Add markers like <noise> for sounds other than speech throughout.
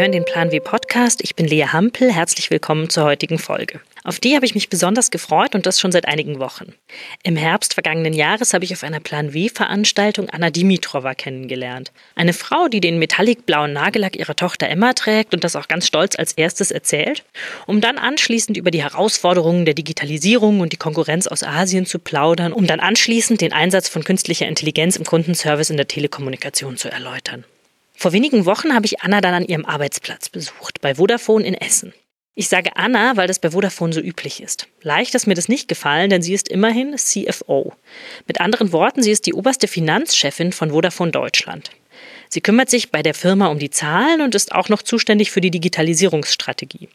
Hören den Plan W Podcast. Ich bin Lea Hampel. Herzlich willkommen zur heutigen Folge. Auf die habe ich mich besonders gefreut und das schon seit einigen Wochen. Im Herbst vergangenen Jahres habe ich auf einer Plan W-Veranstaltung Anna Dimitrova kennengelernt. Eine Frau, die den metallic-blauen Nagellack ihrer Tochter Emma trägt und das auch ganz stolz als erstes erzählt, um dann anschließend über die Herausforderungen der Digitalisierung und die Konkurrenz aus Asien zu plaudern, um dann anschließend den Einsatz von künstlicher Intelligenz im Kundenservice in der Telekommunikation zu erläutern. Vor wenigen Wochen habe ich Anna dann an ihrem Arbeitsplatz besucht, bei Vodafone in Essen. Ich sage Anna, weil das bei Vodafone so üblich ist. Leicht ist mir das nicht gefallen, denn sie ist immerhin CFO. Mit anderen Worten, sie ist die oberste Finanzchefin von Vodafone Deutschland. Sie kümmert sich bei der Firma um die Zahlen und ist auch noch zuständig für die Digitalisierungsstrategie.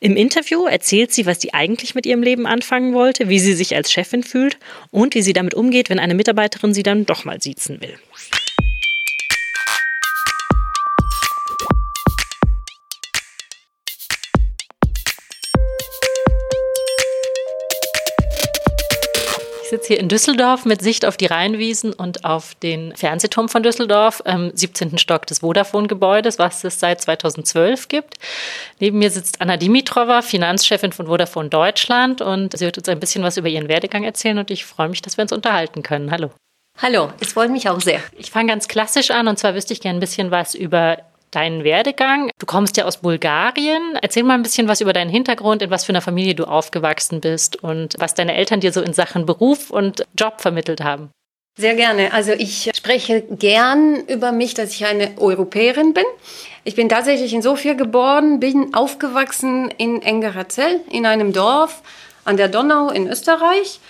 Im Interview erzählt sie, was sie eigentlich mit ihrem Leben anfangen wollte, wie sie sich als Chefin fühlt und wie sie damit umgeht, wenn eine Mitarbeiterin sie dann doch mal siezen will. Sitze hier in Düsseldorf mit Sicht auf die Rheinwiesen und auf den Fernsehturm von Düsseldorf, im 17. Stock des Vodafone-Gebäudes, was es seit 2012 gibt. Neben mir sitzt Anna Dimitrova, Finanzchefin von Vodafone Deutschland und sie wird uns ein bisschen was über ihren Werdegang erzählen und ich freue mich, dass wir uns unterhalten können. Hallo. Hallo, es freut mich auch sehr. Ich fange ganz klassisch an und zwar wüsste ich gerne ein bisschen was über deinen Werdegang. Du kommst ja aus Bulgarien. Erzähl mal ein bisschen was über deinen Hintergrund, in was für einer Familie du aufgewachsen bist und was deine Eltern dir so in Sachen Beruf und Job vermittelt haben. Sehr gerne. Also ich spreche gern über mich, dass ich eine Europäerin bin. Ich bin tatsächlich in Sofia geboren, bin aufgewachsen in Engerazell, in einem Dorf an der Donau in Österreich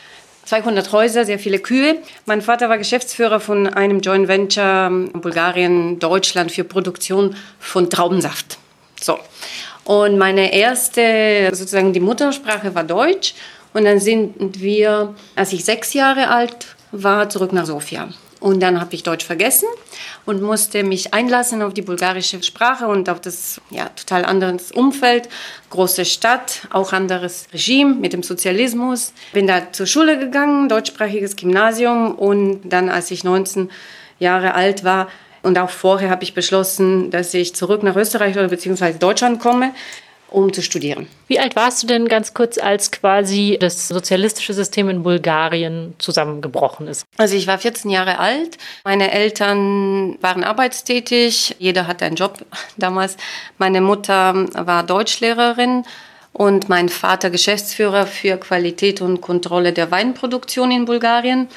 200 Häuser, sehr viele Kühe. Mein Vater war Geschäftsführer von einem Joint Venture ähm, Bulgarien, Deutschland für Produktion von Traubensaft. So. Und meine erste, sozusagen die Muttersprache war Deutsch. Und dann sind wir, als ich sechs Jahre alt war, zurück nach Sofia. Und dann habe ich Deutsch vergessen und musste mich einlassen auf die bulgarische Sprache und auf das ja, total anderes Umfeld. Große Stadt, auch anderes Regime mit dem Sozialismus. Bin da zur Schule gegangen, deutschsprachiges Gymnasium und dann, als ich 19 Jahre alt war, und auch vorher habe ich beschlossen, dass ich zurück nach Österreich oder beziehungsweise Deutschland komme um zu studieren. Wie alt warst du denn ganz kurz, als quasi das sozialistische System in Bulgarien zusammengebrochen ist? Also ich war 14 Jahre alt. Meine Eltern waren arbeitstätig. Jeder hatte einen Job <laughs> damals. Meine Mutter war Deutschlehrerin und mein Vater Geschäftsführer für Qualität und Kontrolle der Weinproduktion in Bulgarien.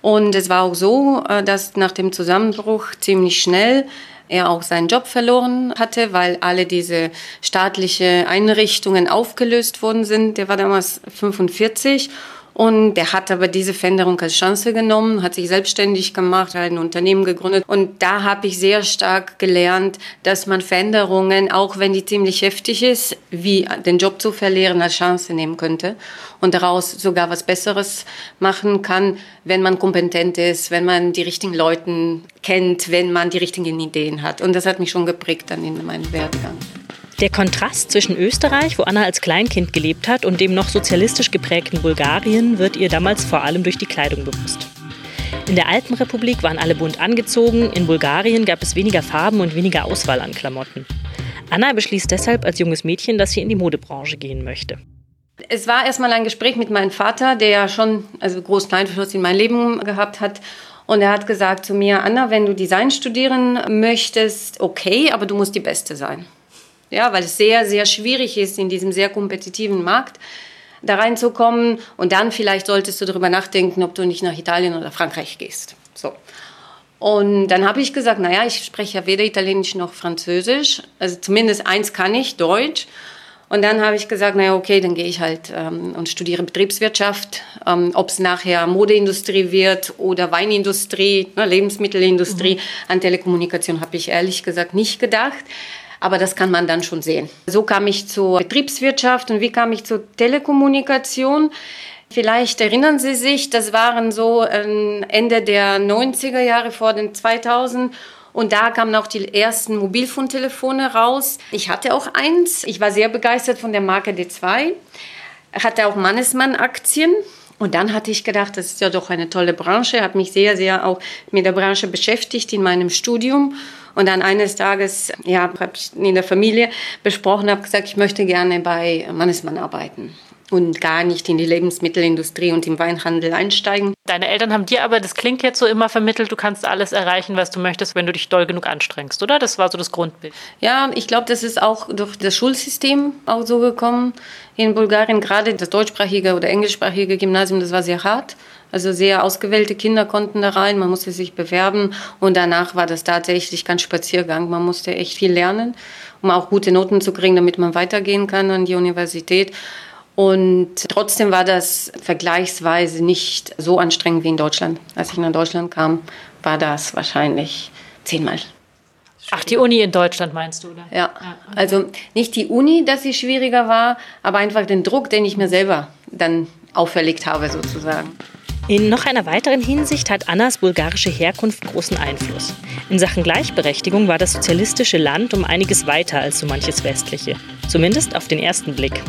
Und es war auch so, äh, dass nach dem Zusammenbruch ziemlich schnell er auch seinen Job verloren hatte, weil alle diese staatliche Einrichtungen aufgelöst worden sind. Der war damals 45 und der hat aber diese Veränderung als Chance genommen, hat sich selbstständig gemacht, hat ein Unternehmen gegründet. Und da habe ich sehr stark gelernt, dass man Veränderungen, auch wenn die ziemlich heftig ist, wie den Job zu verlieren, als Chance nehmen könnte und daraus sogar was Besseres machen kann, wenn man kompetent ist, wenn man die richtigen Leute kennt, wenn man die richtigen Ideen hat. Und das hat mich schon geprägt dann in meinem Werdegang. Der Kontrast zwischen Österreich, wo Anna als Kleinkind gelebt hat, und dem noch sozialistisch geprägten Bulgarien wird ihr damals vor allem durch die Kleidung bewusst. In der Alpenrepublik waren alle bunt angezogen, in Bulgarien gab es weniger Farben und weniger Auswahl an Klamotten. Anna beschließt deshalb als junges Mädchen, dass sie in die Modebranche gehen möchte. Es war erstmal ein Gespräch mit meinem Vater, der ja schon also großen Einfluss in mein Leben gehabt hat. Und er hat gesagt zu mir, Anna, wenn du Design studieren möchtest, okay, aber du musst die Beste sein. Ja, weil es sehr, sehr schwierig ist, in diesem sehr kompetitiven Markt da reinzukommen. Und dann vielleicht solltest du darüber nachdenken, ob du nicht nach Italien oder Frankreich gehst. So. Und dann habe ich gesagt, naja, ich spreche ja weder Italienisch noch Französisch. Also zumindest eins kann ich, Deutsch. Und dann habe ich gesagt, naja, okay, dann gehe ich halt ähm, und studiere Betriebswirtschaft. Ähm, Ob es nachher Modeindustrie wird oder Weinindustrie, ne, Lebensmittelindustrie, mhm. an Telekommunikation habe ich ehrlich gesagt nicht gedacht. Aber das kann man dann schon sehen. So kam ich zur Betriebswirtschaft und wie kam ich zur Telekommunikation? Vielleicht erinnern Sie sich, das waren so ähm, Ende der 90er Jahre vor den 2000 und da kamen auch die ersten Mobilfuntelefone raus. Ich hatte auch eins. Ich war sehr begeistert von der Marke D2. Hatte auch Mannesmann-Aktien. Und dann hatte ich gedacht, das ist ja doch eine tolle Branche. Habe mich sehr, sehr auch mit der Branche beschäftigt in meinem Studium Und dann eines Tages, ja, habe ich in der Familie besprochen, habe gesagt, ich möchte gerne bei Mannesmann arbeiten und gar nicht in die Lebensmittelindustrie und im Weinhandel einsteigen. Deine Eltern haben dir aber, das klingt jetzt so immer vermittelt, du kannst alles erreichen, was du möchtest, wenn du dich doll genug anstrengst, oder? Das war so das Grundbild. Ja, ich glaube, das ist auch durch das Schulsystem auch so gekommen in Bulgarien. Gerade das deutschsprachige oder englischsprachige Gymnasium, das war sehr hart. Also sehr ausgewählte Kinder konnten da rein, man musste sich bewerben und danach war das tatsächlich kein Spaziergang. Man musste echt viel lernen, um auch gute Noten zu kriegen, damit man weitergehen kann an die Universität. Und trotzdem war das vergleichsweise nicht so anstrengend wie in Deutschland. Als ich nach Deutschland kam, war das wahrscheinlich zehnmal. Ach, die Uni in Deutschland meinst du, oder? Ja, also nicht die Uni, dass sie schwieriger war, aber einfach den Druck, den ich mir selber dann auferlegt habe, sozusagen. In noch einer weiteren Hinsicht hat Annas bulgarische Herkunft großen Einfluss. In Sachen Gleichberechtigung war das sozialistische Land um einiges weiter als so manches westliche. Zumindest auf den ersten Blick.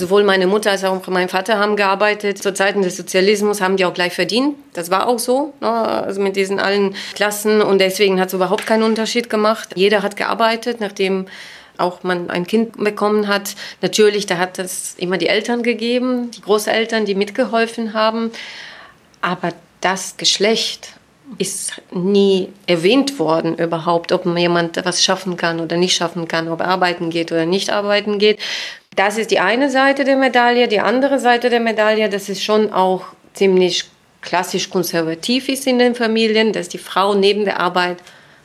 Sowohl meine Mutter als auch mein Vater haben gearbeitet. Zu Zeiten des Sozialismus haben die auch gleich verdient. Das war auch so, ne? also mit diesen allen Klassen. Und deswegen hat es überhaupt keinen Unterschied gemacht. Jeder hat gearbeitet, nachdem auch man ein Kind bekommen hat. Natürlich, da hat es immer die Eltern gegeben, die Großeltern, die mitgeholfen haben. Aber das Geschlecht ist nie erwähnt worden überhaupt, ob jemand was schaffen kann oder nicht schaffen kann, ob er arbeiten geht oder nicht arbeiten geht. Das ist die eine Seite der Medaille. Die andere Seite der Medaille, das ist schon auch ziemlich klassisch konservativ ist in den Familien, dass die Frau neben der Arbeit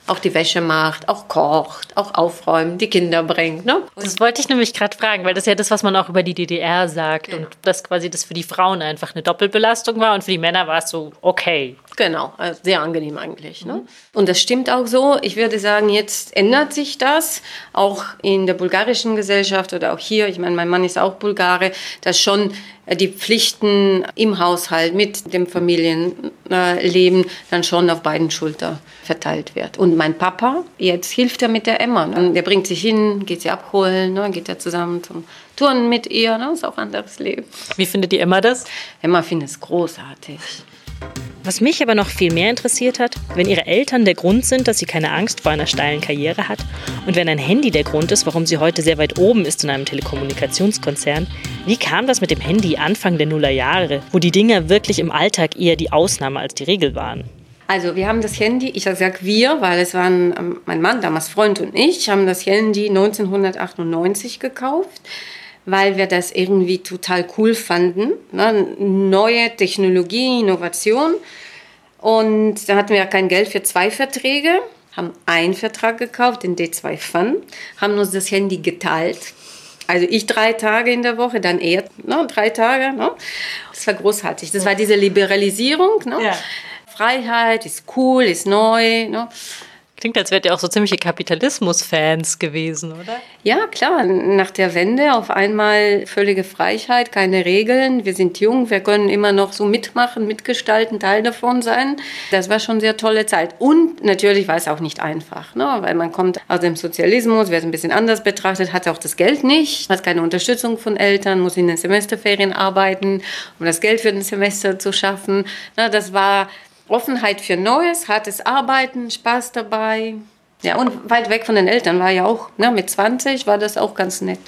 auch die Wäsche macht, auch kocht, auch aufräumt, die Kinder bringt. Ne? Das wollte ich nämlich gerade fragen, weil das ist ja das, was man auch über die DDR sagt genau. und das quasi das für die Frauen einfach eine Doppelbelastung war und für die Männer war es so okay. Genau, also sehr angenehm eigentlich. Ne? Und das stimmt auch so. Ich würde sagen, jetzt ändert sich das auch in der bulgarischen Gesellschaft oder auch hier. Ich meine, mein Mann ist auch Bulgare, dass schon die Pflichten im Haushalt mit dem Familienleben dann schon auf beiden Schultern verteilt wird. Und mein Papa, jetzt hilft er mit der Emma. Ne? Der bringt sich hin, geht sie abholen, ne? geht er zusammen zum Turnen mit ihr. Ne? Ist auch ein anderes Leben. Wie findet die Emma das? Emma findet es großartig. Was mich aber noch viel mehr interessiert hat, wenn ihre Eltern der Grund sind, dass sie keine Angst vor einer steilen Karriere hat und wenn ein Handy der Grund ist, warum sie heute sehr weit oben ist in einem Telekommunikationskonzern, wie kam das mit dem Handy Anfang der Nullerjahre, wo die Dinger wirklich im Alltag eher die Ausnahme als die Regel waren? Also wir haben das Handy, ich sage wir, weil es waren ähm, mein Mann, damals Freund und ich, haben das Handy 1998 gekauft weil wir das irgendwie total cool fanden. Ne? Neue Technologie, Innovation. Und da hatten wir ja kein Geld für zwei Verträge, haben einen Vertrag gekauft, den D2 Fun, haben uns das Handy geteilt. Also ich drei Tage in der Woche, dann er ne, drei Tage. Ne? Das war großartig. Das war diese Liberalisierung. Ne? Ja. Freiheit ist cool, ist neu. Ne? Klingt, als wärt ihr auch so ziemliche Kapitalismus-Fans gewesen, oder? Ja, klar. Nach der Wende auf einmal völlige Freiheit, keine Regeln. Wir sind jung, wir können immer noch so mitmachen, mitgestalten, Teil davon sein. Das war schon eine sehr tolle Zeit. Und natürlich war es auch nicht einfach, ne? weil man kommt aus dem Sozialismus, wird ein bisschen anders betrachtet, hat auch das Geld nicht, hat keine Unterstützung von Eltern, muss in den Semesterferien arbeiten, um das Geld für den Semester zu schaffen. Das war Offenheit für Neues, hartes Arbeiten, Spaß dabei. Ja, und weit weg von den Eltern war ja auch, ne, mit 20 war das auch ganz nett.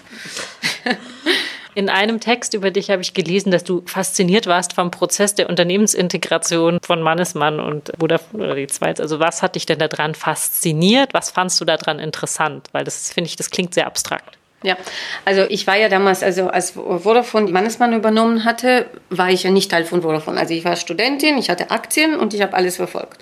<laughs> In einem Text über dich habe ich gelesen, dass du fasziniert warst vom Prozess der Unternehmensintegration von Mannesmann und Vodafone oder die Zweite. Also was hat dich denn daran fasziniert? Was fandst du daran interessant? Weil das finde ich, das klingt sehr abstrakt. Ja, also ich war ja damals, also als Vodafone Mannesmann übernommen hatte, war ich ja nicht Teil von Vodafone. Also ich war Studentin, ich hatte Aktien und ich habe alles verfolgt.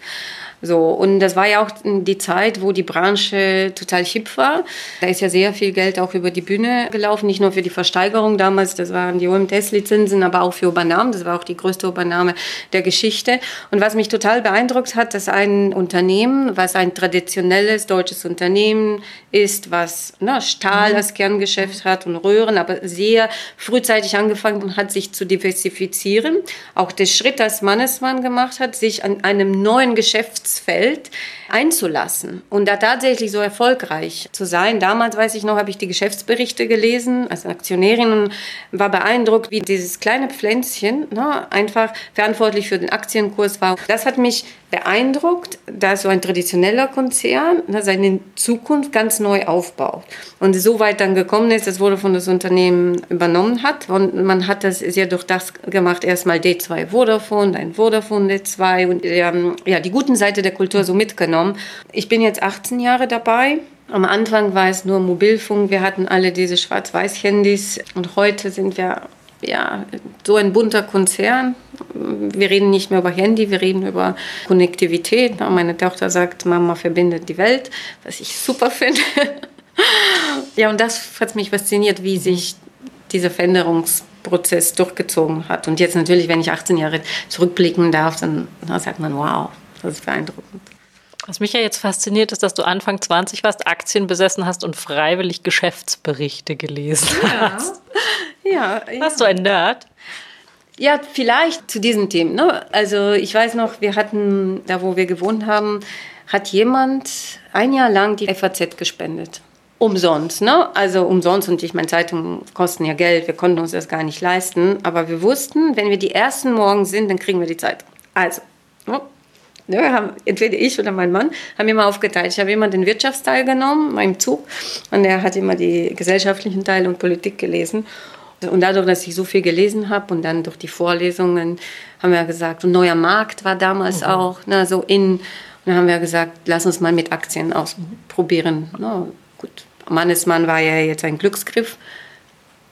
So, und das war ja auch die Zeit, wo die Branche total hip war. Da ist ja sehr viel Geld auch über die Bühne gelaufen, nicht nur für die Versteigerung damals, das waren die OMTS-Lizenzen, aber auch für Übernahmen. Das war auch die größte Übernahme der Geschichte. Und was mich total beeindruckt hat, dass ein Unternehmen, was ein traditionelles deutsches Unternehmen ist, was ne, Stahl mhm. als Kerngeschäft hat und Röhren, aber sehr frühzeitig angefangen hat, sich zu diversifizieren. Auch der Schritt, das Mannesmann gemacht hat, sich an einem neuen Geschäfts Geschäftsfeld einzulassen und da tatsächlich so erfolgreich zu sein. Damals, weiß ich noch, habe ich die Geschäftsberichte gelesen als Aktionärin und war beeindruckt, wie dieses kleine Pflänzchen ne, einfach verantwortlich für den Aktienkurs war. Das hat mich beeindruckt, dass so ein traditioneller Konzern seine Zukunft ganz neu aufbaut. Und so weit dann gekommen ist, dass wurde von das Unternehmen übernommen hat. Und man hat das sehr durch das gemacht, erstmal D2 Vodafone, dann Vodafone D2 und ähm, ja, die guten Seite der Kultur so mitgenommen. Ich bin jetzt 18 Jahre dabei. Am Anfang war es nur Mobilfunk, wir hatten alle diese Schwarz-Weiß-Handys und heute sind wir ja, so ein bunter Konzern. Wir reden nicht mehr über Handy, wir reden über Konnektivität. Meine Tochter sagt, Mama verbindet die Welt, was ich super finde. <laughs> ja, und das hat mich fasziniert, wie sich dieser Veränderungsprozess durchgezogen hat. Und jetzt natürlich, wenn ich 18 Jahre zurückblicken darf, dann, dann sagt man, wow, das ist beeindruckend. Was mich ja jetzt fasziniert, ist, dass du Anfang 20 warst, Aktien besessen hast und freiwillig Geschäftsberichte gelesen ja. hast. Ja, ja. Warst du ein Nerd? Ja, vielleicht zu diesen Themen. Ne? Also ich weiß noch, wir hatten, da wo wir gewohnt haben, hat jemand ein Jahr lang die FAZ gespendet. Umsonst, ne? Also umsonst und ich meine, Zeitungen kosten ja Geld, wir konnten uns das gar nicht leisten, aber wir wussten, wenn wir die ersten Morgen sind, dann kriegen wir die Zeitung. Also, ne? Haben, entweder ich oder mein Mann haben immer aufgeteilt. Ich habe immer den Wirtschaftsteil genommen, meinem Zug, und er hat immer die gesellschaftlichen Teile und Politik gelesen. Und dadurch, dass ich so viel gelesen habe und dann durch die Vorlesungen haben wir gesagt, ein neuer Markt war damals mhm. auch, ne, so in. Und dann haben wir gesagt, lass uns mal mit Aktien ausprobieren. Ne, gut, Mannesmann war ja jetzt ein Glücksgriff.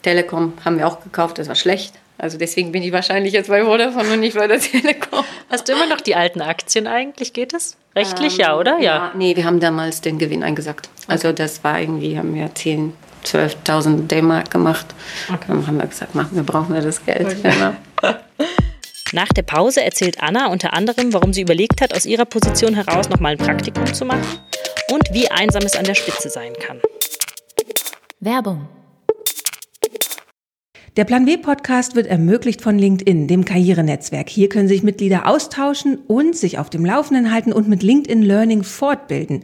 Telekom haben wir auch gekauft, das war schlecht. Also deswegen bin ich wahrscheinlich jetzt bei Vodafone und nicht bei der Telekom. Hast du immer noch die alten Aktien eigentlich? Geht es? Rechtlich ähm, ja, oder? Ja. ja. Nee, wir haben damals den Gewinn eingesagt. Also okay. das war irgendwie, haben wir 10, 12.000 D-Mark gemacht. Okay. Dann haben wir gesagt, machen wir brauchen wir das Geld. Okay. <laughs> Nach der Pause erzählt Anna unter anderem, warum sie überlegt hat, aus ihrer Position heraus nochmal ein Praktikum zu machen und wie einsam es an der Spitze sein kann. Werbung der Plan W Podcast wird ermöglicht von LinkedIn, dem Karrierenetzwerk. Hier können sich Mitglieder austauschen und sich auf dem Laufenden halten und mit LinkedIn Learning fortbilden.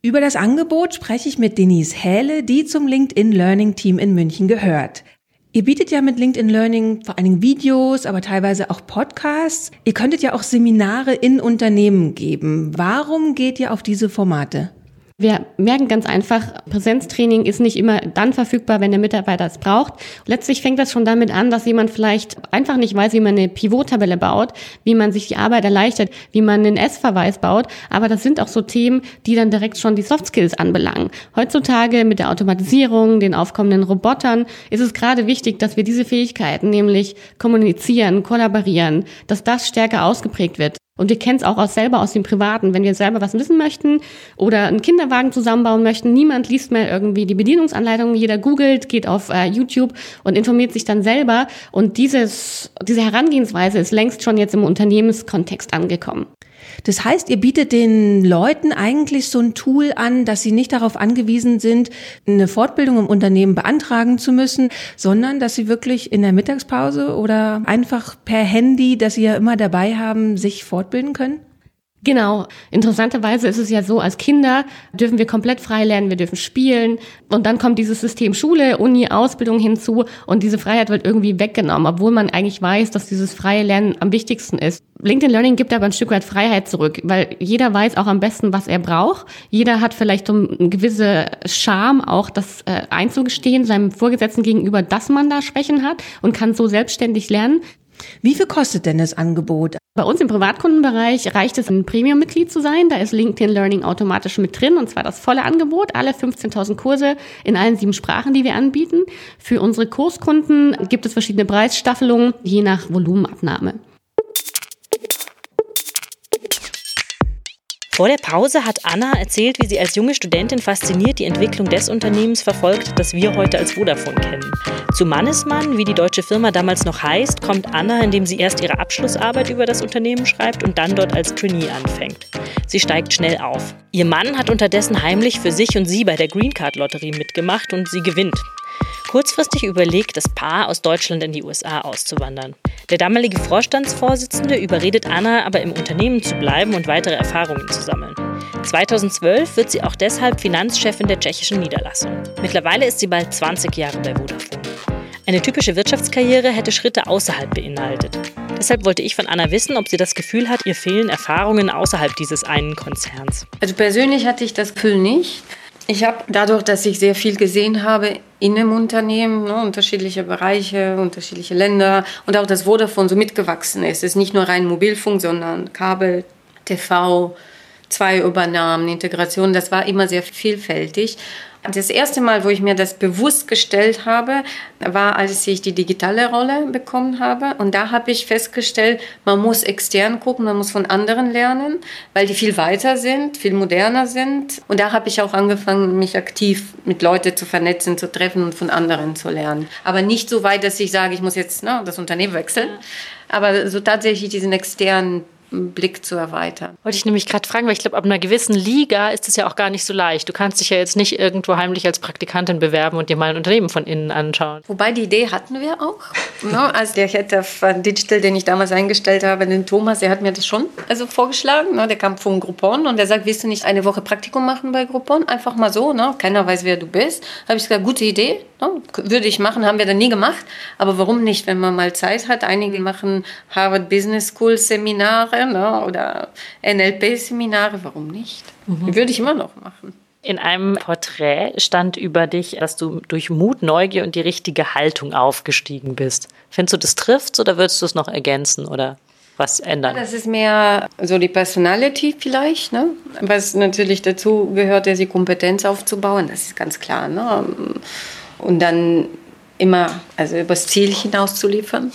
Über das Angebot spreche ich mit Denise Hähle, die zum LinkedIn Learning Team in München gehört. Ihr bietet ja mit LinkedIn Learning vor allen Dingen Videos, aber teilweise auch Podcasts. Ihr könntet ja auch Seminare in Unternehmen geben. Warum geht ihr auf diese Formate? Wir merken ganz einfach, Präsenztraining ist nicht immer dann verfügbar, wenn der Mitarbeiter es braucht. Letztlich fängt das schon damit an, dass jemand vielleicht einfach nicht weiß, wie man eine Pivot-Tabelle baut, wie man sich die Arbeit erleichtert, wie man einen S-Verweis baut. Aber das sind auch so Themen, die dann direkt schon die Soft Skills anbelangen. Heutzutage mit der Automatisierung, den aufkommenden Robotern ist es gerade wichtig, dass wir diese Fähigkeiten, nämlich kommunizieren, kollaborieren, dass das stärker ausgeprägt wird. Und wir kennen es auch aus selber aus dem Privaten, wenn wir selber was wissen möchten oder einen Kinderwagen zusammenbauen möchten. Niemand liest mehr irgendwie die Bedienungsanleitung, jeder googelt, geht auf äh, YouTube und informiert sich dann selber. Und dieses, diese Herangehensweise ist längst schon jetzt im Unternehmenskontext angekommen. Das heißt, ihr bietet den Leuten eigentlich so ein Tool an, dass sie nicht darauf angewiesen sind, eine Fortbildung im Unternehmen beantragen zu müssen, sondern dass sie wirklich in der Mittagspause oder einfach per Handy, dass sie ja immer dabei haben, sich fortbilden können? Genau. Interessanterweise ist es ja so, als Kinder dürfen wir komplett frei lernen, wir dürfen spielen und dann kommt dieses System Schule, Uni, Ausbildung hinzu und diese Freiheit wird irgendwie weggenommen, obwohl man eigentlich weiß, dass dieses freie Lernen am wichtigsten ist. LinkedIn Learning gibt aber ein Stück weit Freiheit zurück, weil jeder weiß auch am besten, was er braucht. Jeder hat vielleicht so eine gewisse Charme, auch das äh, einzugestehen seinem Vorgesetzten gegenüber, dass man da Schwächen hat und kann so selbstständig lernen. Wie viel kostet denn das Angebot? Bei uns im Privatkundenbereich reicht es, ein Premium-Mitglied zu sein. Da ist LinkedIn Learning automatisch mit drin und zwar das volle Angebot, alle 15.000 Kurse in allen sieben Sprachen, die wir anbieten. Für unsere Kurskunden gibt es verschiedene Preisstaffelungen, je nach Volumenabnahme. Vor der Pause hat Anna erzählt, wie sie als junge Studentin fasziniert die Entwicklung des Unternehmens verfolgt, das wir heute als Vodafone kennen. Zu Mannesmann, wie die deutsche Firma damals noch heißt, kommt Anna, indem sie erst ihre Abschlussarbeit über das Unternehmen schreibt und dann dort als Trainee anfängt. Sie steigt schnell auf. Ihr Mann hat unterdessen heimlich für sich und sie bei der Green Card Lotterie mitgemacht und sie gewinnt. Kurzfristig überlegt das Paar, aus Deutschland in die USA auszuwandern. Der damalige Vorstandsvorsitzende überredet Anna aber im Unternehmen zu bleiben und weitere Erfahrungen zu sammeln. 2012 wird sie auch deshalb Finanzchefin der tschechischen Niederlassung. Mittlerweile ist sie bald 20 Jahre bei Vodafone. Eine typische Wirtschaftskarriere hätte Schritte außerhalb beinhaltet. Deshalb wollte ich von Anna wissen, ob sie das Gefühl hat, ihr fehlen Erfahrungen außerhalb dieses einen Konzerns. Also persönlich hatte ich das Gefühl nicht. Ich habe dadurch, dass ich sehr viel gesehen habe in einem Unternehmen, ne, unterschiedliche Bereiche, unterschiedliche Länder und auch das Vodafone so mitgewachsen ist. Es ist nicht nur rein Mobilfunk, sondern Kabel, TV, zwei Übernahmen, Integration. Das war immer sehr vielfältig. Das erste Mal, wo ich mir das bewusst gestellt habe, war, als ich die digitale Rolle bekommen habe. Und da habe ich festgestellt, man muss extern gucken, man muss von anderen lernen, weil die viel weiter sind, viel moderner sind. Und da habe ich auch angefangen, mich aktiv mit Leuten zu vernetzen, zu treffen und von anderen zu lernen. Aber nicht so weit, dass ich sage, ich muss jetzt ne, das Unternehmen wechseln. Aber so tatsächlich diesen externen Blick zu erweitern. Wollte ich nämlich gerade fragen, weil ich glaube, ab einer gewissen Liga ist es ja auch gar nicht so leicht. Du kannst dich ja jetzt nicht irgendwo heimlich als Praktikantin bewerben und dir mal ein Unternehmen von innen anschauen. Wobei die Idee hatten wir auch. ne? Also der Head of Digital, den ich damals eingestellt habe, den Thomas, der hat mir das schon also vorgeschlagen. Ne? Der kam von Groupon und der sagt, willst du nicht eine Woche Praktikum machen bei Groupon? Einfach mal so, ne? keiner weiß, wer du bist. Habe ich gesagt, gute Idee, ne? würde ich machen, haben wir dann nie gemacht. Aber warum nicht, wenn man mal Zeit hat? Einige machen Harvard Business School Seminare ne? oder NLP-Seminare, warum nicht? Mhm. Würde ich immer noch machen. In einem Porträt stand über dich, dass du durch Mut, Neugier und die richtige Haltung aufgestiegen bist. Findest du, das trifft oder würdest du es noch ergänzen oder was ändern? Das ist mehr so die Personality vielleicht, ne? was natürlich dazu gehört, die Kompetenz aufzubauen, das ist ganz klar. Ne? Und dann immer also übers Ziel hinaus zu liefern.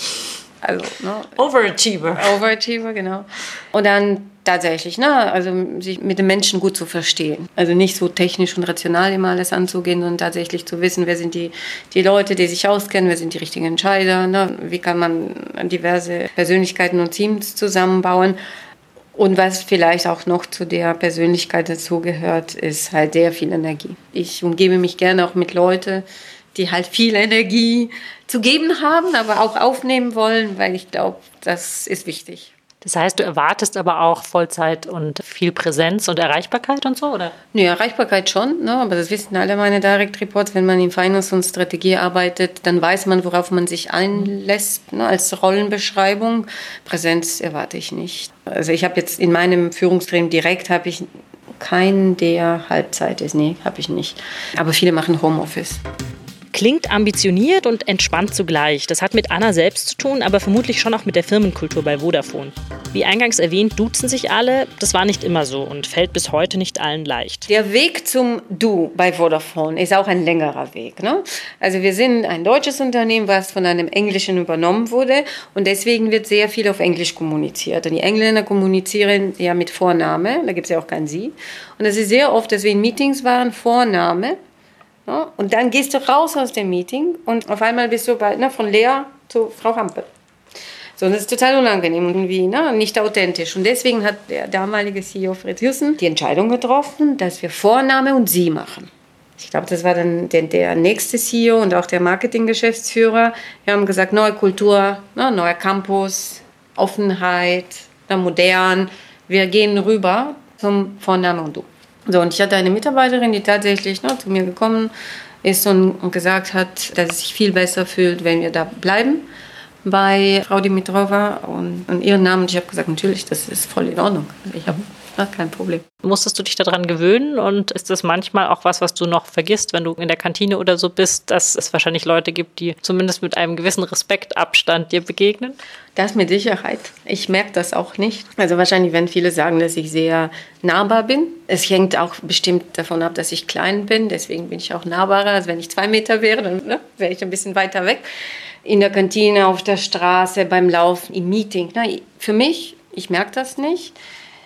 Also, ne? Overachiever. Overachiever, genau. Und dann tatsächlich, ne, also sich mit den Menschen gut zu verstehen. Also nicht so technisch und rational immer alles anzugehen, sondern tatsächlich zu wissen, wer sind die, die Leute, die sich auskennen, wer sind die richtigen Entscheider, ne? wie kann man diverse Persönlichkeiten und Teams zusammenbauen. Und was vielleicht auch noch zu der Persönlichkeit dazugehört, ist halt sehr viel Energie. Ich umgebe mich gerne auch mit Leuten, die halt viel Energie zu geben haben, aber auch aufnehmen wollen, weil ich glaube, das ist wichtig. Das heißt, du erwartest aber auch Vollzeit und viel Präsenz und Erreichbarkeit und so, oder? Nee, Erreichbarkeit schon, ne? aber das wissen alle meine Direct Reports. Wenn man in Finance und Strategie arbeitet, dann weiß man, worauf man sich einlässt ne? als Rollenbeschreibung. Präsenz erwarte ich nicht. Also ich habe jetzt in meinem Führungstraining direkt habe ich keinen, der Halbzeit ist. Nee, habe ich nicht. Aber viele machen Homeoffice. Klingt ambitioniert und entspannt zugleich. Das hat mit Anna selbst zu tun, aber vermutlich schon auch mit der Firmenkultur bei Vodafone. Wie eingangs erwähnt, duzen sich alle. Das war nicht immer so und fällt bis heute nicht allen leicht. Der Weg zum Du bei Vodafone ist auch ein längerer Weg. Ne? Also wir sind ein deutsches Unternehmen, was von einem Englischen übernommen wurde und deswegen wird sehr viel auf Englisch kommuniziert. Und die Engländer kommunizieren ja mit Vorname, da gibt es ja auch kein Sie. Und es ist sehr oft, dass wir in Meetings waren, Vorname ja, und dann gehst du raus aus dem Meeting und auf einmal bist du bei, ne, von Lea zu Frau Hampel. So, das ist total unangenehm und irgendwie ne, nicht authentisch. Und deswegen hat der damalige CEO Fritz Jussen die Entscheidung getroffen, dass wir Vorname und Sie machen. Ich glaube, das war dann der, der nächste CEO und auch der Marketinggeschäftsführer. Wir haben gesagt, neue Kultur, ne, neuer Campus, Offenheit, ne, modern. Wir gehen rüber zum Vorname und Du. So, und ich hatte eine Mitarbeiterin, die tatsächlich ne, zu mir gekommen ist und, gesagt hat, dass sie sich viel besser fühlt, wenn wir da bleiben bei Frau Dimitrova und, und ihren Namen. Ich habe gesagt, natürlich, das ist voll in Ordnung. Ich habe ja, kein Problem. Musstest du dich daran gewöhnen und ist das manchmal auch was, was du noch vergisst, wenn du in der Kantine oder so bist, dass es wahrscheinlich Leute gibt, die zumindest mit einem gewissen Respektabstand dir begegnen? Das mit Sicherheit. Ich merke das auch nicht. Also wahrscheinlich werden viele sagen, dass ich sehr nahbar bin. Es hängt auch bestimmt davon ab, dass ich klein bin. Deswegen bin ich auch nahbarer. Also wenn ich zwei Meter wäre, dann ne, wäre ich ein bisschen weiter weg. In der Kantine, auf der Straße, beim Laufen, im Meeting. Na, für mich, ich merke das nicht.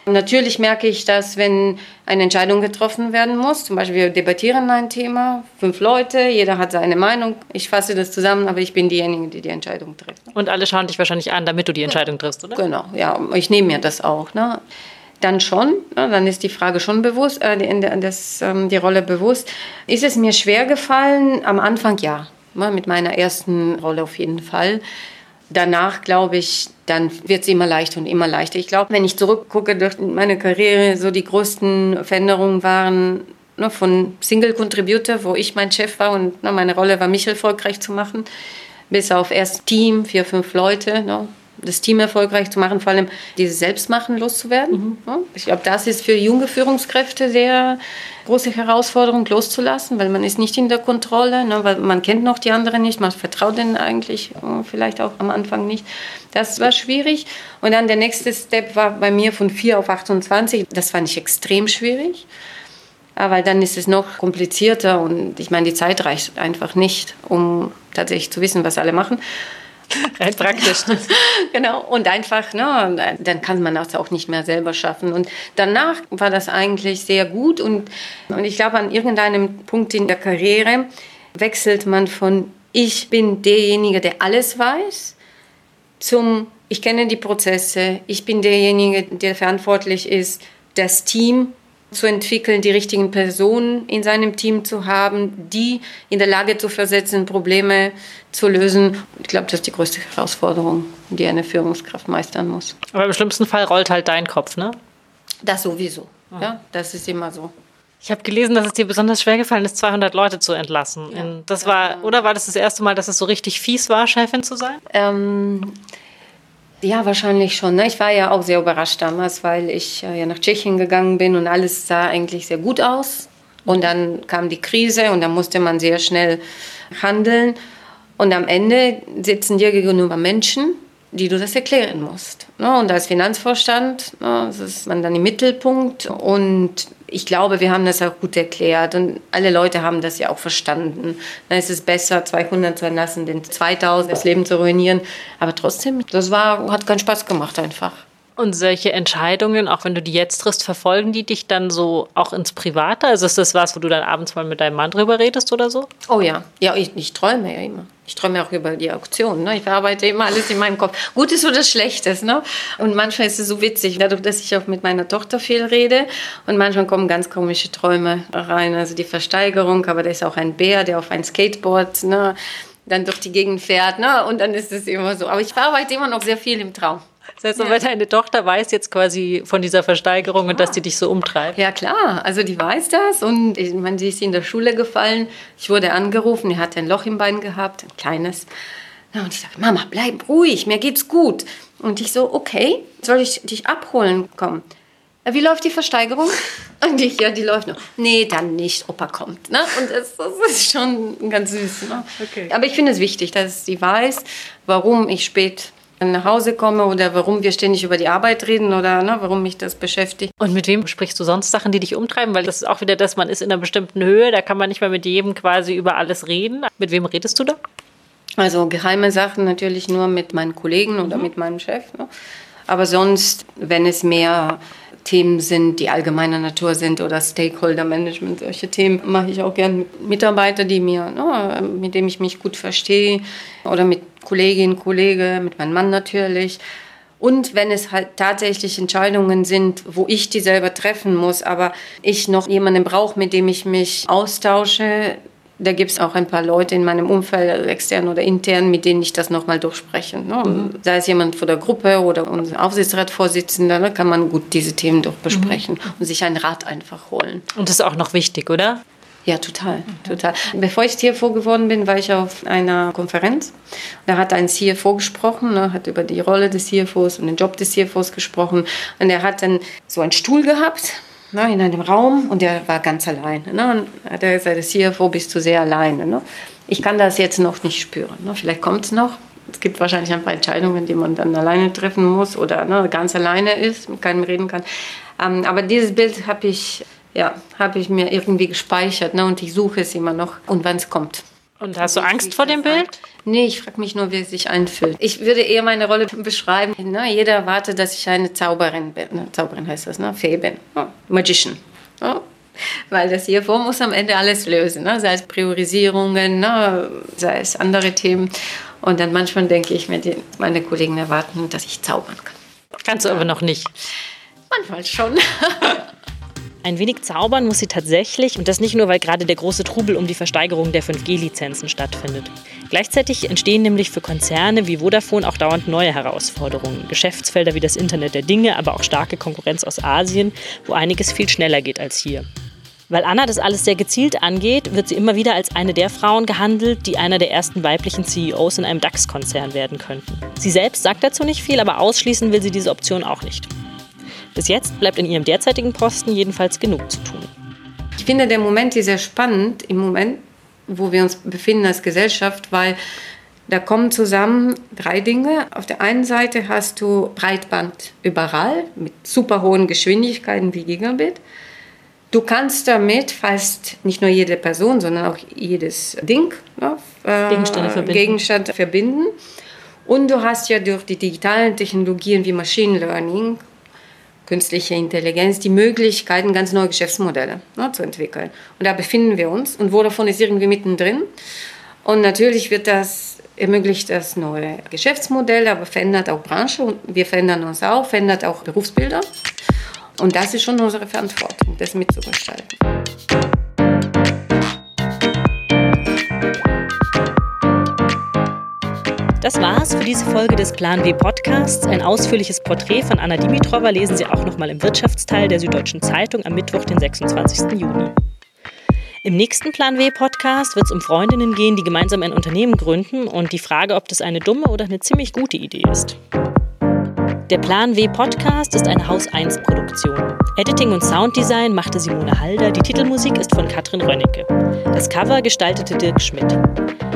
Natürlich merke ich, dass wenn eine Entscheidung getroffen werden muss, zum Beispiel wir debattieren ein Thema, fünf Leute, jeder hat seine Meinung, ich fasse das zusammen, aber ich bin diejenige, die die Entscheidung trifft. Und alle schauen dich wahrscheinlich an, damit du die Entscheidung triffst, oder? Genau, ja, ich nehme mir das auch. Ne? Dann schon, ne, dann ist die Frage schon bewusst, äh, die, das, ähm, die Rolle bewusst. Ist es mir schwer gefallen? Am Anfang ja, ne, mit meiner ersten Rolle auf jeden Fall danach glaube ich, dann wird es immer leichter und immer leichter. Ich glaube, wenn ich zurückgucke durch meine Karriere, so die größten Veränderungen waren ne, von Single Contributor, wo ich mein Chef war und ne, meine Rolle war, mich erfolgreich zu machen, bis auf erst Team, vier, fünf Leute, ne, das Team erfolgreich zu machen, vor allem dieses Selbstmachen loszuwerden. Mhm. Ich glaube, das ist für junge Führungskräfte sehr große Herausforderung loszulassen, weil man ist nicht in der Kontrolle, ne, weil man kennt noch die anderen nicht, man vertraut denen eigentlich äh, vielleicht auch am Anfang nicht. Das war schwierig. Und dann der nächste Step war bei mir von 4 auf 28. Das fand ich extrem schwierig. Aber dann ist es noch komplizierter und ich meine, die Zeit reicht einfach nicht, um tatsächlich zu wissen, was alle machen. <laughs> Rein praktisch. <laughs> genau. Und einfach, ne, dann kann man das auch nicht mehr selber schaffen. Und danach war das eigentlich sehr gut. Und, und ich glaube, an irgendeinem Punkt in der Karriere wechselt man von ich bin derjenige, der alles weiß, zum ich kenne die Prozesse, ich bin derjenige, der verantwortlich ist, das Team zu entwickeln, die richtigen Personen in seinem Team zu haben, die in der Lage zu versetzen, Probleme zu lösen. Ich glaube, das ist die größte Herausforderung, die eine Führungskraft meistern muss. Aber im schlimmsten Fall rollt halt dein Kopf, ne? Das sowieso. Ja, ja das ist immer so. Ich habe gelesen, dass es dir besonders schwer gefallen ist, 200 Leute zu entlassen. Ja, das war, oder war das das erste Mal, dass es so richtig fies war, Chefin zu sein? Ähm, ja, wahrscheinlich schon. Ne? Ich war ja auch sehr überrascht damals, weil ich äh, ja nach Tschechien gegangen bin und alles sah eigentlich sehr gut aus. Und dann kam die Krise und dann musste man sehr schnell handeln. Und am Ende sitzen dir gegenüber Menschen, die du das erklären musst. Ne? Und als Finanzvorstand ne, ist man dann im Mittelpunkt und ich glaube, wir haben das auch gut erklärt und alle Leute haben das ja auch verstanden. Dann ist es besser, 200 zu entlassen, den 2000 das Leben zu ruinieren. Aber trotzdem, das war, hat keinen Spaß gemacht einfach. Und solche Entscheidungen, auch wenn du die jetzt triffst, verfolgen die dich dann so auch ins Private? Also ist das was, wo du dann abends mal mit deinem Mann drüber redest oder so? Oh ja, ja, ich, ich träume ja immer. Ich träume auch über die Auktion. Ne? Ich verarbeite immer alles in meinem Kopf. Gutes oder Schlechtes. Ne? Und manchmal ist es so witzig, dadurch, dass ich auch mit meiner Tochter viel rede. Und manchmal kommen ganz komische Träume rein. Also die Versteigerung, aber da ist auch ein Bär, der auf ein Skateboard ne, dann durch die Gegend fährt. Ne? Und dann ist es immer so. Aber ich verarbeite immer noch sehr viel im Traum. Das heißt, ja. deine Tochter weiß jetzt quasi von dieser Versteigerung und dass die dich so umtreibt. Ja, klar. Also die weiß das und ich meine, sie ist in der Schule gefallen. Ich wurde angerufen, er hatte ein Loch im Bein gehabt, ein kleines. Und ich sage, Mama, bleib ruhig, mir geht's gut. Und ich so, okay, soll ich dich abholen kommen? Wie läuft die Versteigerung? <laughs> Und ich, ja, die läuft noch. Nee, dann nicht, Opa kommt. Ne? Und das, das ist schon ganz süß. Ne? Okay. Aber ich finde es wichtig, dass sie weiß, warum ich spät nach Hause komme oder warum wir ständig über die Arbeit reden oder ne, warum mich das beschäftigt. Und mit wem sprichst du sonst Sachen, die dich umtreiben? Weil das ist auch wieder das, man ist in einer bestimmten Höhe, da kann man nicht mehr mit jedem quasi über alles reden. Mit wem redest du da? Also geheime Sachen natürlich nur mit meinen Kollegen oder mhm. mit meinem Chef. Ne? Aber sonst, wenn es mehr Themen sind, die allgemeiner Natur sind oder Stakeholder Management, solche Themen mache ich auch gerne mit Mitarbeitern, die mir, ne, mit denen ich mich gut verstehe oder mit Kolleginnen, Kollegen, mit meinem Mann natürlich. Und wenn es halt tatsächlich Entscheidungen sind, wo ich die selber treffen muss, aber ich noch jemanden brauche, mit dem ich mich austausche, da gibt es auch ein paar Leute in meinem Umfeld, extern oder intern, mit denen ich das nochmal durchspreche. Ne? Mhm. Sei es jemand von der Gruppe oder unser Aufsichtsratsvorsitzender, da kann man gut diese Themen durchbesprechen mhm. und sich einen Rat einfach holen. Und das ist auch noch wichtig, oder? Ja, total, total. Bevor ich CFO geworden bin, war ich auf einer Konferenz. Da hat ein CFO gesprochen, ne, hat über die Rolle des CFOs und den Job des CFOs gesprochen. Und er hat dann so einen Stuhl gehabt ne, in einem Raum und der war ganz alleine. Ne? Und hat er gesagt, CFO bist du sehr alleine. Ne? Ich kann das jetzt noch nicht spüren. Ne? Vielleicht kommt es noch. Es gibt wahrscheinlich ein paar Entscheidungen, die man dann alleine treffen muss oder ne, ganz alleine ist, mit keinem reden kann. Ähm, aber dieses Bild habe ich, ja, hab ich mir irgendwie gespeichert ne, und ich suche es immer noch und wann es kommt. Und hast du Angst vor dem Bild? Nee, ich frage mich nur, wie es sich anfühlt. Ich würde eher meine Rolle beschreiben. Ne? Jeder erwartet, dass ich eine Zauberin bin. Ne? Zauberin heißt das, ne? Fee bin. Oh. Magician. Oh. Weil das CFO muss am Ende alles lösen. Ne? Sei es Priorisierungen, ne? sei es andere Themen. Und dann manchmal denke ich mir, die, meine Kollegen erwarten, dass ich zaubern kann. Kannst du aber noch nicht. Manchmal schon. <laughs> Ein wenig zaubern muss sie tatsächlich und das nicht nur, weil gerade der große Trubel um die Versteigerung der 5G-Lizenzen stattfindet. Gleichzeitig entstehen nämlich für Konzerne wie Vodafone auch dauernd neue Herausforderungen. Geschäftsfelder wie das Internet der Dinge, aber auch starke Konkurrenz aus Asien, wo einiges viel schneller geht als hier. Weil Anna das alles sehr gezielt angeht, wird sie immer wieder als eine der Frauen gehandelt, die einer der ersten weiblichen CEOs in einem DAX-Konzern werden könnten. Sie selbst sagt dazu nicht viel, aber ausschließen will sie diese Option auch nicht. Bis jetzt bleibt in ihrem derzeitigen Posten jedenfalls genug zu tun. Ich finde, der Moment ist sehr spannend, im Moment, wo wir uns befinden als Gesellschaft, weil da kommen zusammen drei Dinge. Auf der einen Seite hast du Breitband überall mit super hohen Geschwindigkeiten wie Gigabit. Du kannst damit fast nicht nur jede Person, sondern auch jedes Ding, ne, äh, Gegenstände verbinden. Gegenstand verbinden. Und du hast ja durch die digitalen Technologien wie Machine Learning, künstliche Intelligenz, die Möglichkeiten, ganz neue Geschäftsmodelle ne, zu entwickeln. Und da befinden wir uns. Und Vodafone ist irgendwie mittendrin. Und natürlich wird das ermöglicht das neue Geschäftsmodelle, aber verändert auch Branche und wir verändern uns auch, verändert auch Berufsbilder. Und das ist schon unsere Verantwortung, das mitzugestalten. Das war's für diese Folge des Plan W Podcasts. Ein ausführliches Porträt von Anna Dimitrova lesen Sie auch nochmal im Wirtschaftsteil der Süddeutschen Zeitung am Mittwoch, den 26. Juni. Im nächsten Plan W Podcast wird es um Freundinnen gehen, die gemeinsam ein Unternehmen gründen und die Frage, ob das eine dumme oder eine ziemlich gute Idee ist. Der Plan W Podcast ist eine Haus 1 Produktion. Editing und Sounddesign machte Simone Halder, die Titelmusik ist von Katrin Rönnecke. Das Cover gestaltete Dirk Schmidt.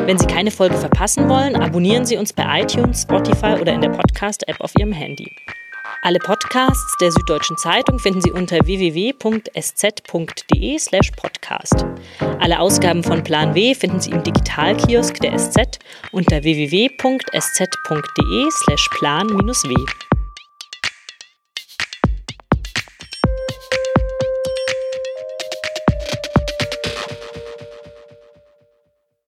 Wenn Sie keine Folge verpassen wollen, abonnieren Sie uns bei iTunes, Spotify oder in der Podcast-App auf Ihrem Handy. Alle Podcasts der Süddeutschen Zeitung finden Sie unter www.sz.de/podcast. Alle Ausgaben von Plan W finden Sie im Digitalkiosk der SZ unter www.sz.de/plan-w.